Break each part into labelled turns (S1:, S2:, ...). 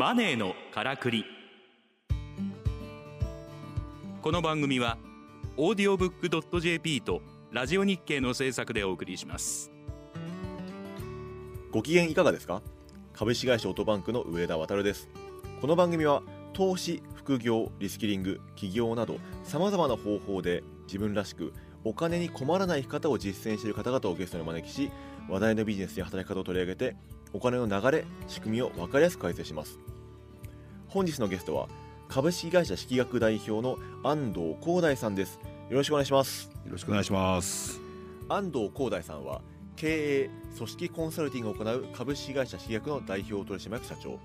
S1: マネーのからくり。この番組はオーディオブックドット JP とラジオ日経の制作でお送りします。
S2: ご機嫌いかがですか？株式会社オートバンクの上田渉です。この番組は投資副業リスキリング起業などさまざまな方法で自分らしくお金に困らない生き方を実践している方々をゲストにお招きし話題のビジネスや働き方を取り上げてお金の流れ仕組みを分かりやすく解説します。本日のゲストは株式会社式学代表の安藤光大さんです。よろしくお願いします。
S3: よろしくお願いします。
S2: 安藤光大さんは経営組織コンサルティングを行う株式会社式学の代表取締役社長。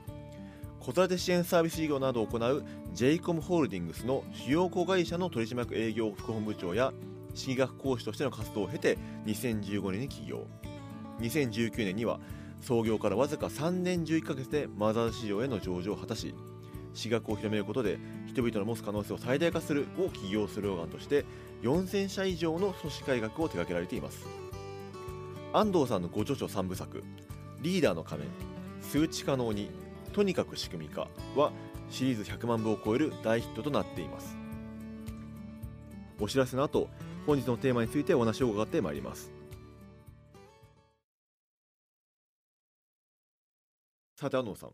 S2: 子育て支援サービス事業などを行う j イコムホールディングスの主要子会社の取締役営業副本部長や式学講師としての活動を経て2015年に起業。2019年には創業からわずか3年11ヶ月でマザーズ市場への上場を果たし私学を広めることで人々の持つ可能性を最大化するを起業スローガンとして4000社以上の組織改革を手掛けられています。安藤さんのご著書3部作「リーダーの仮面数値可能にとにかく仕組み化」はシリーズ100万部を超える大ヒットとなっています。お知らせの後本日のテーマについてお話を伺ってまいります。さて安藤さん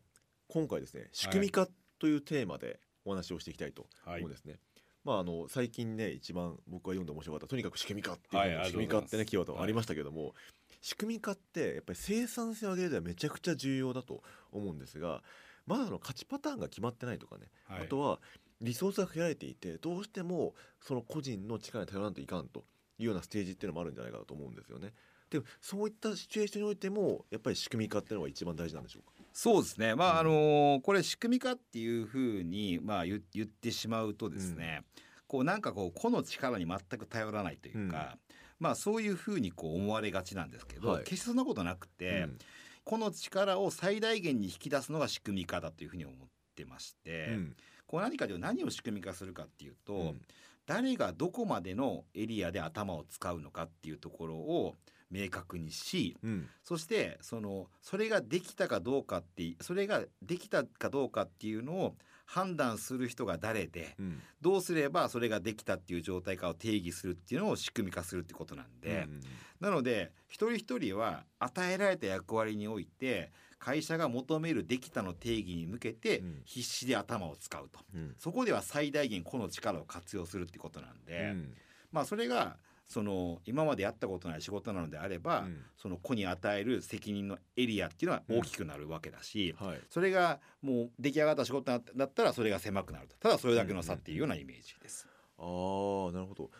S2: 今回ですね仕組み化というテーマでお話をしていきたいと思うんですね、まあ、あの最近ね一番僕が読んで面白かったとにかく仕組み化っていう、
S3: はい
S2: 仕組み化ってねキーワードありましたけども、仕組み化ってやっぱり生産性を上げるではめちゃくちゃ重要だと思うんですがまだあの勝ちパターンが決まってないとかね、
S3: はい。
S2: あとはリソースが限られていてどうしてもその個人の力に頼らないといかんというようなステージっていうのもあるんじゃないかなと思うんですよね。でもそういったシチュエーションにおいてもやっぱり仕組み化っていうのが一番大事なんでしょうか？
S3: そうですね。まあ、
S2: うん。
S3: あのーこれ仕組み化っていうふうに、まあ、言言ってしまうとですね、こうなんかこう個の力に全く頼らないというか、まあそういうふうにこう思われがちなんですけど、
S2: はい。
S3: 決してそんなことなくて、
S2: うん。
S3: 個の力を最大限に引き出すのが仕組み化だというふうに思ってまして、
S2: うん。
S3: こう何かというと何を仕組み化するかっていうと、
S2: うん。
S3: 誰がどこまでのエリアで頭を使うのかっていうところを明確にし
S2: うん。
S3: そしてそのそれができたかどうかってそれができたかどうかっていうのを判断する人が誰で
S2: うん。
S3: どうすればそれができたっていう状態かを定義するっていうのを仕組み化するってことなんで、
S2: うん
S3: なので一人一人は与えられた役割において会社が求めるできたの定義に向けて
S2: うん。
S3: 必死で頭を使うと。
S2: うん。
S3: そこでは最大限個の力を活用するってことなんで、
S2: うん。
S3: まあそれがその今までやったことない仕事なのであれば、
S2: うん。
S3: その個に与える責任のエリアっていうのは大きくなるわけだし、
S2: はい。
S3: それがもう出来上がった仕事だったらそれが狭くなると。ただそれだけの差っていうようなイメージです。
S2: ああなるほど。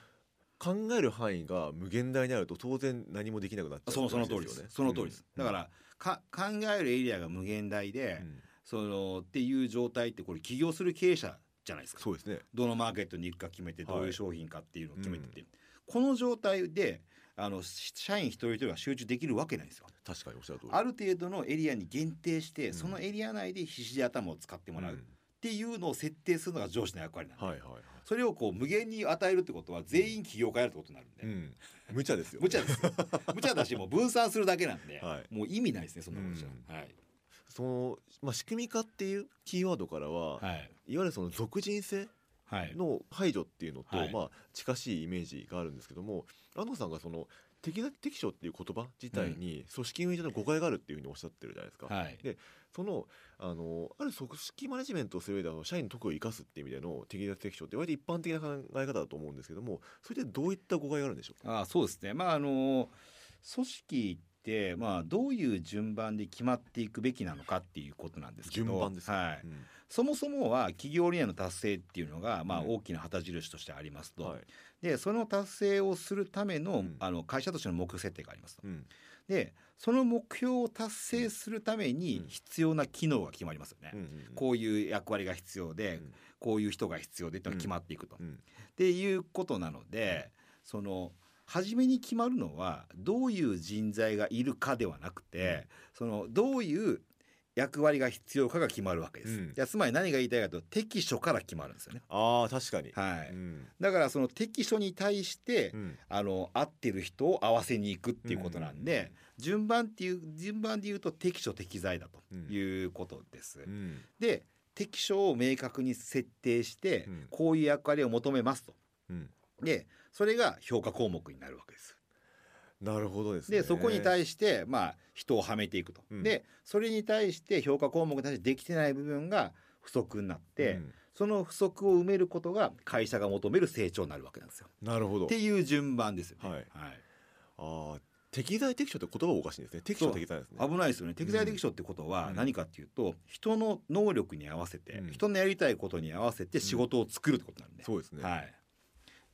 S2: 考える範囲が無限大になると当然何もできなくなっちゃう
S3: そのその通りです。その通りです。だからか考えるエリアが無限大で、
S2: うん。
S3: そのっていう状態ってこれ起業する経営者じゃないですか。
S2: そうですね。
S3: どのマーケットに行くか決めて
S2: はい
S3: どういう商品かっていうのを決めてて、この状態であのし社員一人一人が集中できるわけないんですよ。
S2: 確かにおっしゃる通り。
S3: ある程度のエリアに限定して、
S2: ん。
S3: そのエリア内で必死で頭を使ってもらうっ
S2: うん。
S3: ていうのを設定するのが上司の役割なんで、
S2: はいはいはい。
S3: それをこう無限に与えるってことは全員起業家やるってことになるんで、
S2: うん。無茶ですよ。ね
S3: 無茶ですよ。無茶だしもう分散するだけなんで、
S2: はい。
S3: もう意味ないですねそんなことじゃ、
S2: うん。
S3: はい。
S2: そのまあ仕組み化っていうキーワードからは、い、
S3: はい。
S2: わゆるその属人性
S3: はい
S2: の排除っていうのと、
S3: はい。
S2: まあ近しいイメージがあるんですけども安藤さんがその適材適所っていう言葉自体に組織運営上の誤解があるっていうふうにおっしゃってるじゃないですか。
S3: はい。
S2: そのあのある組織マネジメントをする上であの社員の特技を生かすっていう意味での適材適所って割と一般的な考え方だと思うんですけどもそれでどういった誤解があるんでしょうか？
S3: あそうですね。まああの組織まあどういう順番で決まっていくべきなのかっていうことなんですけど
S2: 順番ですね
S3: はい、
S2: うん。
S3: そもそもは企業理念の達成っていうのが、まあ、
S2: うん。
S3: 大きな旗印としてありますと、
S2: はい。
S3: でその達成をするための,、
S2: うん。
S3: あの会社としての目標設定がありますと。
S2: うん。
S3: でその目標を達成するために
S2: うん。
S3: 必要な機能が決まりますよね。
S2: うんうん
S3: こういう役割が必要で、
S2: うん。
S3: こういう人が必要でっていうのが決まっていくと。っ
S2: うん。
S3: ていうことなのでその初めに決まるのはどういう人材がいるかではなくて、そのどういう役割が必要かが決まるわけです、
S2: うん。
S3: つまり何が言いたいかというと適所から決まるんですよね。
S2: ああ確かに、
S3: はい、
S2: うん。
S3: だからその適所に対して、
S2: うん。
S3: あの合ってる人を合わせに行くっていうことなんで、順番っていう順番で言うと適所適材だということです。
S2: うん。
S3: で適所を明確に設定して、
S2: うん。
S3: こういう役割を求めますと。
S2: うん。
S3: でそれが評価項目になるわけです。
S2: なるほどですね。
S3: でそこに対してまあ人をはめていくと。
S2: うん。
S3: でそれに対して評価項目に対してできてない部分が不足になって、
S2: うん。
S3: その不足を埋めることが会社が求める成長になるわけなんですよ。
S2: なるほど。
S3: っていう順番ですよね。
S2: はい。ああ適材適所って言葉がおかしいんですね。適所適材ですね。
S3: 危ないですよね。適材適所ってことは
S2: うん。
S3: 何かっていうと、人の能力に合わせて、
S2: うん。
S3: 人のやりたいことに合わせて仕事を作るってことなんで、
S2: そうですね、
S3: はい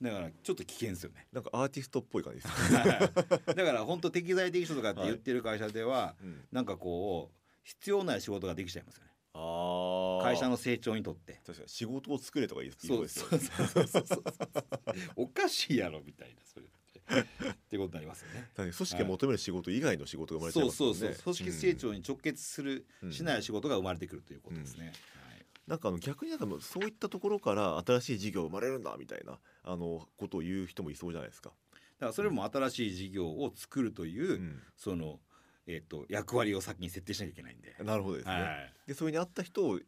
S3: だからちょっと危険ですよね。
S2: なんかアーティストっぽい感じですね、
S3: だから本当適材適所とかって言ってる会社では、
S2: うん。
S3: なんかこう必要ない仕事ができちゃいますよね。会社の成長にとって。
S2: 確かに仕事を作れとかいいです
S3: そうそうそうそうそうおかしいやろみたいなそれってってことになりますよね
S2: 組織が求める仕事以外の仕事が生まれちゃい
S3: そうそうそう組織成長に直結する、
S2: うん
S3: しない仕事が生まれてくるということですね、はい
S2: なんかあの逆になんかそういったところから新しい事業生まれるんだみたいなあのことを言う人もいそうじゃないですか。
S3: だからそれも新しい事業を作るという、
S2: うん。
S3: その、えっと役割を先に設定しなきゃいけないんで、
S2: なるほどですね。
S3: はい。
S2: でそれに合った人を
S3: はい、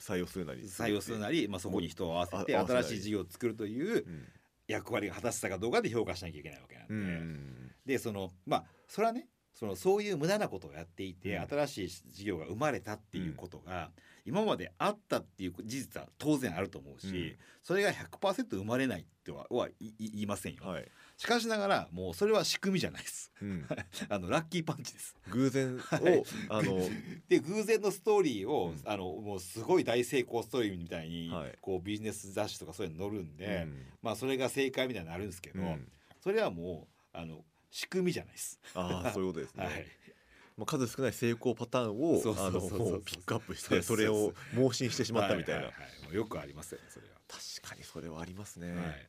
S2: 採用するなり
S3: 採用するなり、まあ、そこに人を合わせて新しい事業を作るという
S2: うん。
S3: 役割が果たせたかどうかで評価しなきゃいけないわけなんで、
S2: うん。
S3: でそのまあそれはねそのそういう無駄なことをやっていて、
S2: うん。
S3: 新しい事業が生まれたっていうことが、今まであったっていう事実は当然あると思うし、
S2: うん。
S3: それが100%生まれないってはは言いませんよ、
S2: はい。
S3: しかしながらもうそれは仕組みじゃないです。
S2: うん、
S3: あのラッキーパンチです。
S2: 偶然を、
S3: はい。
S2: あの
S3: で偶然のストーリーを、
S2: うん。
S3: あのもうすごい大成功ストーリーみたいに、
S2: はい。
S3: こうビジネス雑誌とかそういうの載るんで、
S2: うん。
S3: まあそれが正解みたいになるんですけど、
S2: うん。
S3: それはもうあの仕組みじゃないです。
S2: ああそういうことですね。
S3: はい、
S2: まあ数少ない成功パターンをあのピックアップしてそれを盲信してしまったみたいな。
S3: はははもうよくありますよねそれ
S2: 確かにそれはありますね。
S3: は。はい。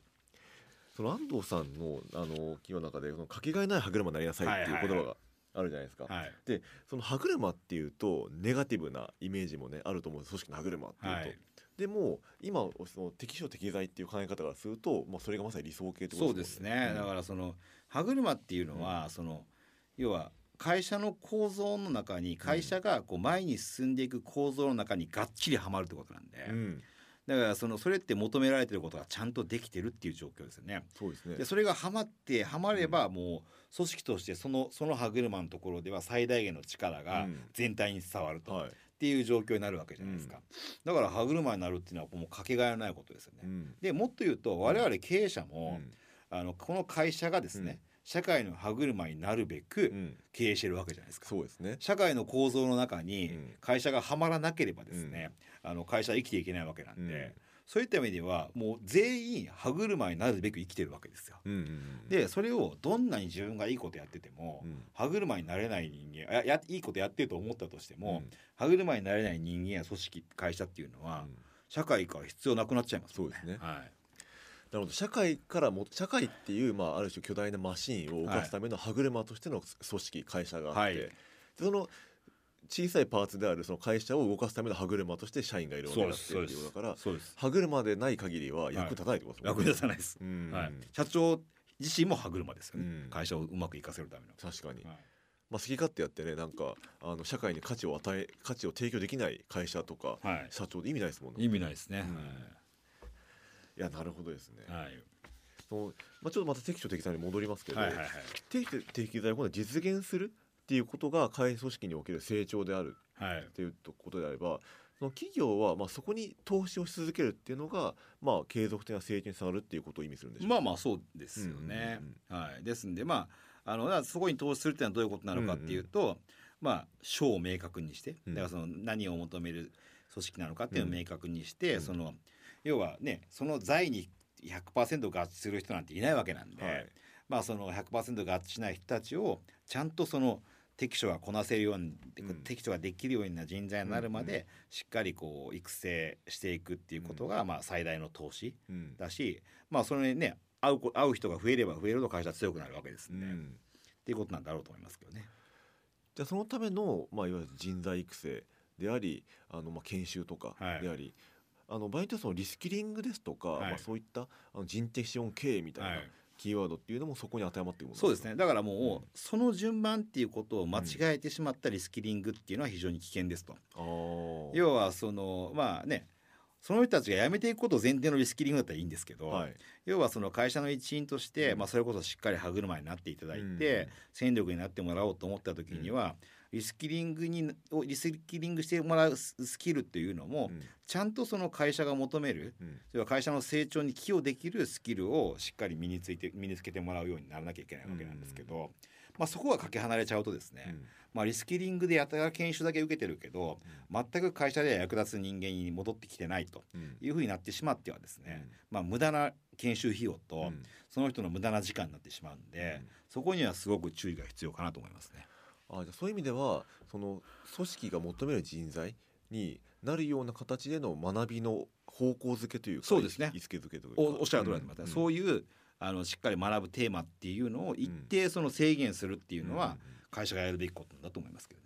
S2: その安藤さんのあの企業の中でそのかけがえない歯車になりなさいっていう言葉があるじゃないですか。
S3: はい。
S2: でその歯車っていうとネガティブなイメージもねあると思うんです。組織の歯車っていうと、
S3: はい。
S2: でも今その適所適材っていう考え方からすると、まあ、それがまさに理想形ってこと
S3: そうですね、
S2: うん
S3: だからその歯車っていうのは、その要は会社の構造の中に会社がこう前に進んでいく構造の中にがっちりはまるってことなんで、
S2: うん、
S3: だからそのそれって求められてることがちゃんとできてるっていう状況ですよね。
S2: そうですね。
S3: でそれがはまってはまればもう組織としてそのその歯車のところでは最大限の力が
S2: うん。
S3: 全体に伝わると、
S2: はい。
S3: っていう状況になるわけじゃないですか、だから歯車になるっていうのはもうかけがえのないことですよね。
S2: うん。
S3: でもっと言うと我々経営者も、
S2: うん
S3: あのこの会社がですね、
S2: うん。
S3: 社会の歯車になるべく
S2: うん。
S3: 経営してるわけじゃないですか。
S2: そうですね。
S3: 社会の構造の中
S2: う
S3: に
S2: ん。
S3: 会社がはまらなければですね、あの会社は生きていけないわけなんで、
S2: うん。
S3: そういった意味ではもう全員歯車になるべく生きてるわけですよ。でそれをどんなに自分がいいことやってても、
S2: うん。
S3: 歯車になれない人間ややいいことやってると思ったとしても、
S2: うん。
S3: 歯車になれない人間や組織会社っていうのは、
S2: うん。
S3: 社会から必要なくなっちゃいますもん
S2: そうですね。
S3: はい
S2: なるほど。社会からも社会っていう、まあ、ある種巨大なマシーンを動かすための歯車としての組織会社があって、
S3: はい。
S2: でその小さいパーツであるその会社を動かすための歯車として社員がいるわけだっていうことだから歯車でない限りは役立たないってことですもん
S3: 役に立たないです、
S2: うん。
S3: はい、社長自身も歯車ですよね、
S2: うん。
S3: 会社をうまくいかせるための、
S2: 確かに、
S3: はい。
S2: まあ、好き勝手やってねなんかあの社会に価値を与え価値を提供できない会社とか
S3: はい。
S2: 社長で意味ないですもんね。
S3: 意味ないですね、
S2: うんいやなるほどですね、
S3: はい。
S2: そのまあ、ちょっとまた適所適材に戻りますけど、
S3: はいはいはい。
S2: 適所適材を今度は実現するっていうことが会員組織における成長である
S3: はい。
S2: っていうことであればその企業はまあそこに投資をし続けるっていうのがまあ継続的な成長につながるっていうことを意味するんでしょう
S3: まあまあそうですよね、はい、ですんでまああのそこに投資するっていうのはどういうことなのかっていうと、まあ賞を明確にして
S2: うん。
S3: だからその何を求める組織なのかっていうのを明確にして、
S2: うん。
S3: その要はねその財に100%合致する人なんていないわけなんで、
S2: はい。
S3: まあその100%合致しない人たちをちゃんとその適所がこなせるように、
S2: うん。
S3: 適所ができるような人材になるまで、
S2: うんうん
S3: しっかりこう育成していくっていうことが、まあ最大の投資
S2: うん。
S3: だしまあそれにね会うこ会う人が増えれば増えるほど会社は強くなるわけですね、っ
S2: うん。
S3: ていうことなんだろうと思いますけどね。
S2: じゃあそのための、まあ、いわゆる人材育成でありあのまあ研修とか
S3: はい。
S2: であり、あの場合によってはそのリスキリングですとか、
S3: はい。
S2: まあ、そういったあの人的資本経営みたいな
S3: はい。
S2: キーワードっていうのもそこに当てはまっているもの
S3: そうですね。だからもう、
S2: うん。
S3: その順番っていうことを間違えてしまったリスキリングっていうのは非常に危険ですと。
S2: あー
S3: 要はそのまあねその人たちが辞めていくことを前提のリスキリングだったらいいんですけど、
S2: はい。
S3: 要はその会社の一員として、
S2: うん。
S3: まあ、それこそしっかり歯車になっていただいて、
S2: うん。
S3: 戦力になってもらおうと思った時には、リスキリングにをリスキリングしてもらうススキルっていうのも、
S2: うん。
S3: ちゃんとその会社が求める
S2: うん。
S3: 要は会社の成長に寄与できるスキルをしっかり身について身につけてもらうようにならなきゃいけないわけなんですけど、まあ、そこがかけ離れちゃうとですね、
S2: うん。
S3: まあ、リスキリングでやったら研修だけ受けてるけど全く会社では役立つ人間に戻ってきてないと
S2: うん。
S3: いうふうになってしまってはですね、まあ、無駄な研修費用と、
S2: うん。
S3: その人の無駄な時間になってしまうんで、
S2: うん。
S3: そこにはすごく注意が必要かなと思いますね。
S2: あじゃあそういう意味ではその組織が求める人材になるような形での学びの方向づけというか
S3: そうですね。
S2: 意識づけというか。
S3: おおっしゃる通ります、
S2: うん。
S3: そういうあのしっかり学ぶテーマっていうのを一定その制限するっていうのは会社がやるべきことだと思いますけど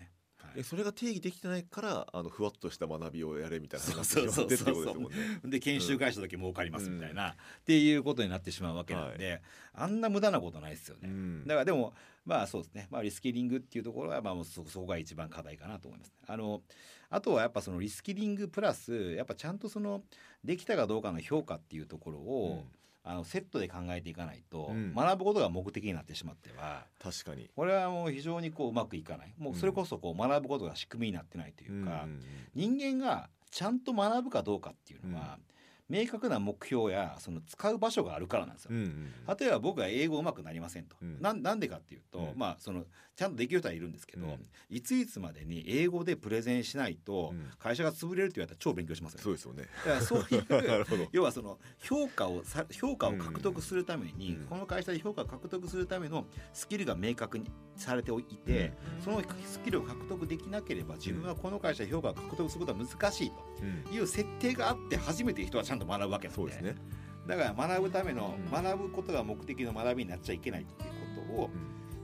S2: えそれが定義できてないからあのふわっとした学びをやれみたいな話になってってことですもんね。
S3: で研修会社だけ儲かりますみたいな、っていうことになってしまうわけなんで、あんな無駄なことないですよね。
S2: うん。
S3: だからでもまあそうですね、まあ、リスキリングっていうところはまあもうそそこが一番課題かなと思います。あのあとはやっぱそのリスキリングプラスやっぱちゃんとそのできたかどうかの評価っていうところを、あのセットで考えていかないと、
S2: うん。
S3: 学ぶことが目的になってしまっては
S2: 確かに。
S3: これはもう非常にこううまくいかない。もうそれこそこう学ぶことが仕組みになってないというか、
S2: うん
S3: 人間がちゃんと学ぶかどうかっていうのは、明確な目標やその使う場所があるからなんですよ。
S2: うんうん
S3: 例えば僕は英語うまくなりませんと、
S2: うん。
S3: なんなんでかっていうと、
S2: うん。
S3: まあそのちゃんとできる人はいるんですけど、
S2: うん。
S3: いついつまでに英語でプレゼンしないと
S2: うん。
S3: 会社が潰れるって言われたら超勉強しますよ、
S2: そうですよね。
S3: だからそうい
S2: な
S3: う。要はその評価をさ評価を獲得するために、
S2: うん。
S3: この会社で評価を獲得するためのスキルが明確にされておいて、そのスキルを獲得できなければ自分はこの会社で評価を獲得することは難しい
S2: うん
S3: という設定があって初めて人はちゃんと学ぶわけなんで。
S2: そうですね。
S3: だから学ぶための、
S2: うん。
S3: 学ぶことが目的の学びになっちゃいけないっていうことを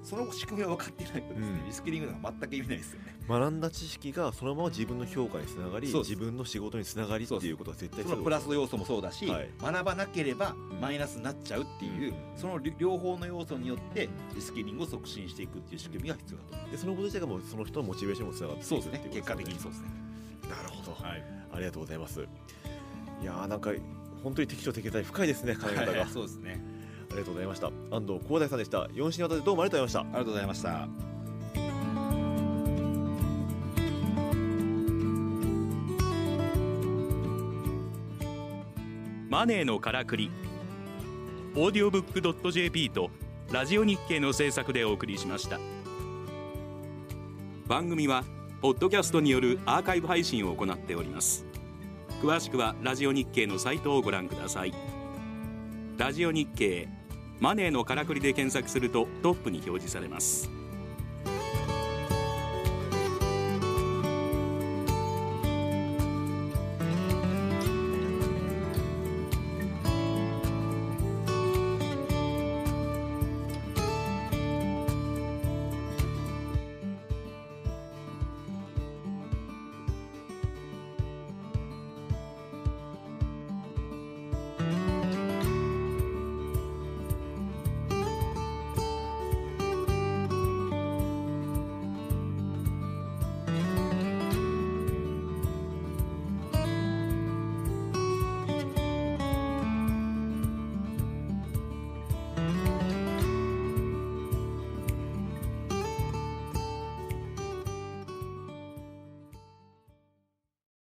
S3: その仕組みを分かってないとですね、
S2: うん。
S3: リスキリングが全く意味ないですよね。
S2: 学んだ知識がそのまま自分の評価につながり自分の仕事につながりっていうことは絶対
S3: そのプラス要素もそうだし、
S2: はい。
S3: 学ばなければ
S2: ん。
S3: マイナスになっちゃうっていう、
S2: うん。
S3: その両方の要素によってリスキリングを促進していくっていう仕組みが必要だと。思いま
S2: でそのこと自体がもうその人のモチベーションにもつながって
S3: す。そうですね。結果的にそうですね。
S2: なるほど、
S3: はい、
S2: ありがとうございます。いやーなんか本当に適当適材深いですね考え方が、あ
S3: そうですね。
S2: りがとうございました。安藤光大さんでした。4週にわたってどうもありがとうございました。
S3: ありがとうございました。
S1: マネーのからくり。オーディオブック .jp とラジオ日経の制作でお送りしました。番組はポッドキャストによるアーカイブ配信を行っております。詳しくはラジオ日経のサイトをご覧ください。ラジオ日経マネーのからくりで検索するとトップに表示されます。